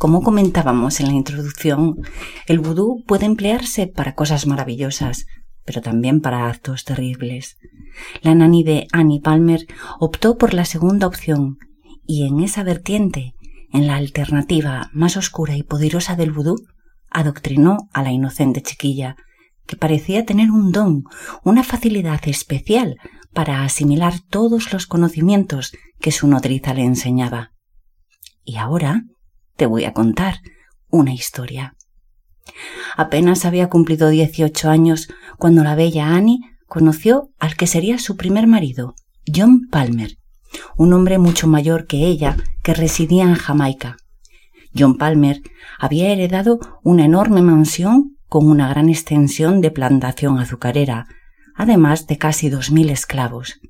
Como comentábamos en la introducción, el vudú puede emplearse para cosas maravillosas, pero también para actos terribles. La nani de Annie Palmer optó por la segunda opción y en esa vertiente, en la alternativa más oscura y poderosa del vudú, adoctrinó a la inocente chiquilla, que parecía tener un don, una facilidad especial para asimilar todos los conocimientos que su nodriza le enseñaba. Y ahora te voy a contar una historia. Apenas había cumplido dieciocho años cuando la bella Annie conoció al que sería su primer marido, John Palmer, un hombre mucho mayor que ella que residía en Jamaica. John Palmer había heredado una enorme mansión con una gran extensión de plantación azucarera, además de casi dos mil esclavos.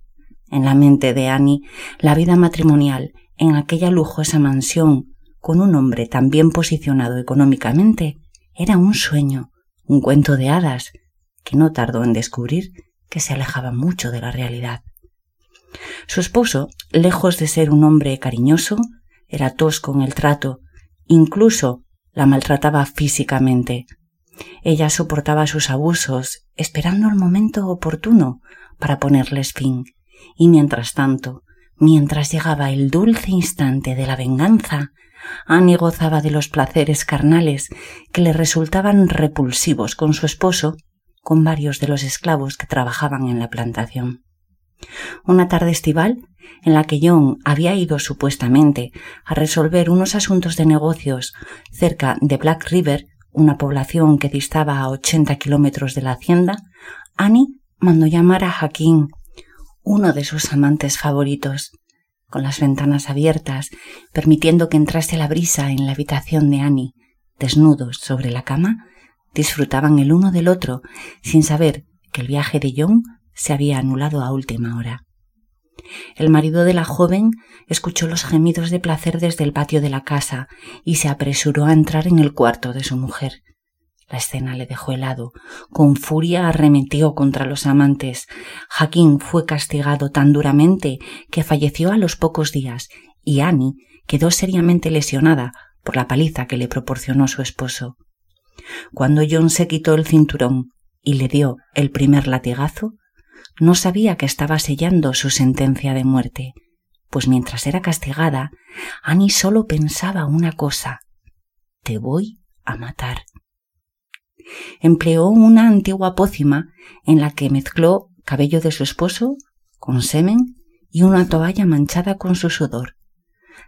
En la mente de Annie, la vida matrimonial en aquella lujosa mansión con un hombre tan bien posicionado económicamente era un sueño, un cuento de hadas, que no tardó en descubrir que se alejaba mucho de la realidad. Su esposo, lejos de ser un hombre cariñoso, era tosco en el trato, incluso la maltrataba físicamente. Ella soportaba sus abusos, esperando el momento oportuno para ponerles fin, y mientras tanto, mientras llegaba el dulce instante de la venganza, Annie gozaba de los placeres carnales que le resultaban repulsivos con su esposo, con varios de los esclavos que trabajaban en la plantación. Una tarde estival, en la que John había ido supuestamente a resolver unos asuntos de negocios cerca de Black River, una población que distaba a ochenta kilómetros de la hacienda, Annie mandó llamar a Jaquín, uno de sus amantes favoritos, con las ventanas abiertas, permitiendo que entrase la brisa en la habitación de Annie, desnudos sobre la cama, disfrutaban el uno del otro, sin saber que el viaje de John se había anulado a última hora. El marido de la joven escuchó los gemidos de placer desde el patio de la casa y se apresuró a entrar en el cuarto de su mujer. La escena le dejó helado. Con furia arremetió contra los amantes. Jaquín fue castigado tan duramente que falleció a los pocos días y Annie quedó seriamente lesionada por la paliza que le proporcionó su esposo. Cuando John se quitó el cinturón y le dio el primer latigazo, no sabía que estaba sellando su sentencia de muerte, pues mientras era castigada, Annie solo pensaba una cosa te voy a matar empleó una antigua pócima en la que mezcló cabello de su esposo con semen y una toalla manchada con su sudor.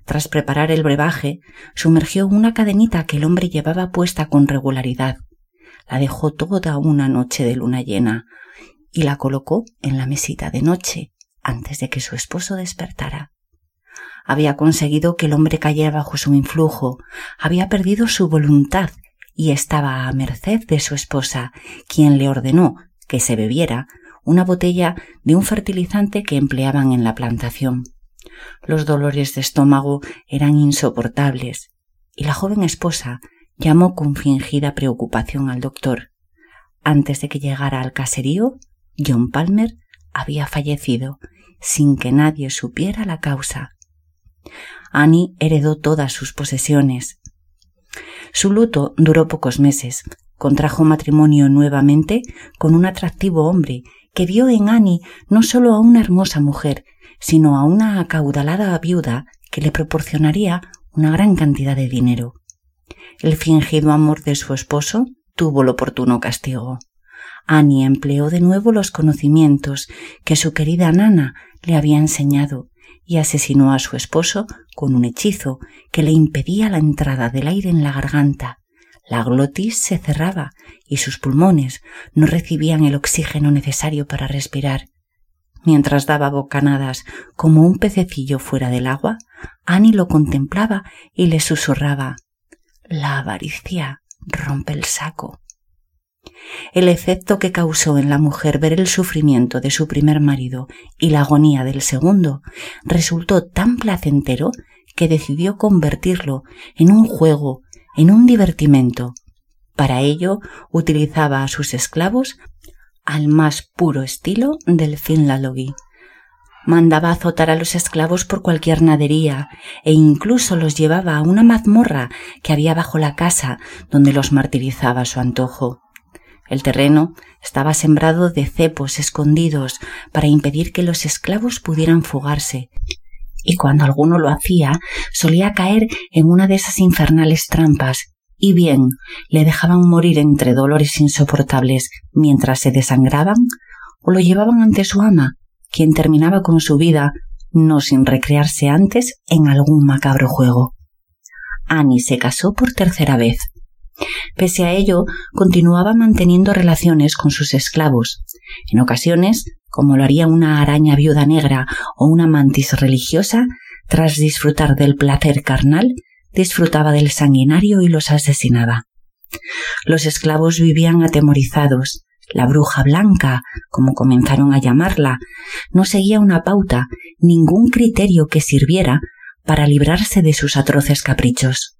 Tras preparar el brebaje, sumergió una cadenita que el hombre llevaba puesta con regularidad. La dejó toda una noche de luna llena y la colocó en la mesita de noche antes de que su esposo despertara. Había conseguido que el hombre cayera bajo su influjo, había perdido su voluntad y estaba a merced de su esposa, quien le ordenó que se bebiera una botella de un fertilizante que empleaban en la plantación. Los dolores de estómago eran insoportables, y la joven esposa llamó con fingida preocupación al doctor. Antes de que llegara al caserío, John Palmer había fallecido, sin que nadie supiera la causa. Annie heredó todas sus posesiones, su luto duró pocos meses. Contrajo matrimonio nuevamente con un atractivo hombre que vio en Annie no solo a una hermosa mujer, sino a una acaudalada viuda que le proporcionaría una gran cantidad de dinero. El fingido amor de su esposo tuvo el oportuno castigo. Annie empleó de nuevo los conocimientos que su querida nana le había enseñado y asesinó a su esposo con un hechizo que le impedía la entrada del aire en la garganta. La glotis se cerraba y sus pulmones no recibían el oxígeno necesario para respirar. Mientras daba bocanadas como un pececillo fuera del agua, Annie lo contemplaba y le susurraba La avaricia rompe el saco. El efecto que causó en la mujer ver el sufrimiento de su primer marido y la agonía del segundo resultó tan placentero que decidió convertirlo en un juego, en un divertimento. Para ello utilizaba a sus esclavos al más puro estilo del Finlalogi. Mandaba azotar a los esclavos por cualquier nadería e incluso los llevaba a una mazmorra que había bajo la casa donde los martirizaba a su antojo. El terreno estaba sembrado de cepos escondidos para impedir que los esclavos pudieran fugarse, y cuando alguno lo hacía solía caer en una de esas infernales trampas, y bien le dejaban morir entre dolores insoportables mientras se desangraban, o lo llevaban ante su ama, quien terminaba con su vida, no sin recrearse antes en algún macabro juego. Annie se casó por tercera vez. Pese a ello, continuaba manteniendo relaciones con sus esclavos. En ocasiones, como lo haría una araña viuda negra o una mantis religiosa, tras disfrutar del placer carnal, disfrutaba del sanguinario y los asesinaba. Los esclavos vivían atemorizados, la bruja blanca, como comenzaron a llamarla, no seguía una pauta, ningún criterio que sirviera para librarse de sus atroces caprichos.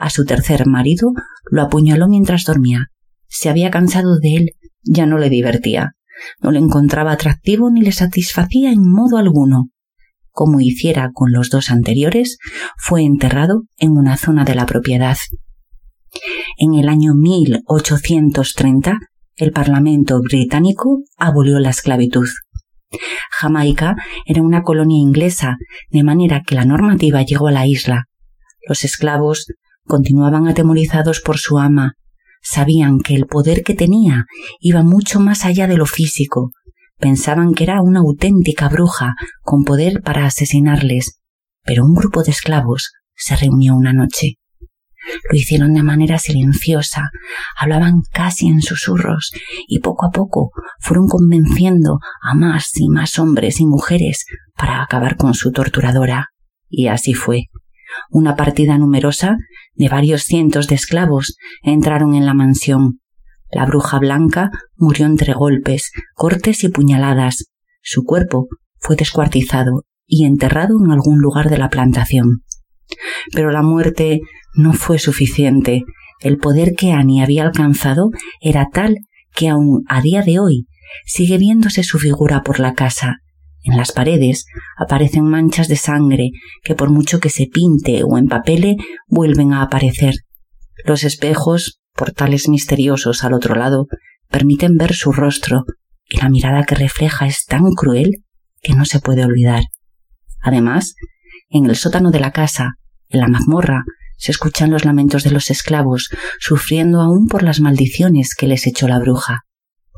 A su tercer marido lo apuñaló mientras dormía. Se había cansado de él, ya no le divertía, no le encontraba atractivo ni le satisfacía en modo alguno. Como hiciera con los dos anteriores, fue enterrado en una zona de la propiedad. En el año 1830 el Parlamento británico abolió la esclavitud. Jamaica era una colonia inglesa, de manera que la normativa llegó a la isla. Los esclavos continuaban atemorizados por su ama, sabían que el poder que tenía iba mucho más allá de lo físico, pensaban que era una auténtica bruja con poder para asesinarles, pero un grupo de esclavos se reunió una noche. Lo hicieron de manera silenciosa, hablaban casi en susurros y poco a poco fueron convenciendo a más y más hombres y mujeres para acabar con su torturadora. Y así fue. Una partida numerosa de varios cientos de esclavos entraron en la mansión. La bruja blanca murió entre golpes, cortes y puñaladas. Su cuerpo fue descuartizado y enterrado en algún lugar de la plantación. Pero la muerte no fue suficiente. El poder que Annie había alcanzado era tal que aun a día de hoy sigue viéndose su figura por la casa. En las paredes aparecen manchas de sangre que por mucho que se pinte o empapele vuelven a aparecer. Los espejos, portales misteriosos al otro lado, permiten ver su rostro y la mirada que refleja es tan cruel que no se puede olvidar. Además, en el sótano de la casa, en la mazmorra, se escuchan los lamentos de los esclavos, sufriendo aún por las maldiciones que les echó la bruja.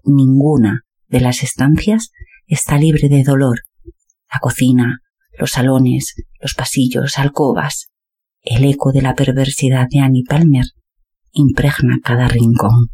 Ninguna de las estancias está libre de dolor. La cocina, los salones, los pasillos, alcobas, el eco de la perversidad de Annie Palmer impregna cada rincón.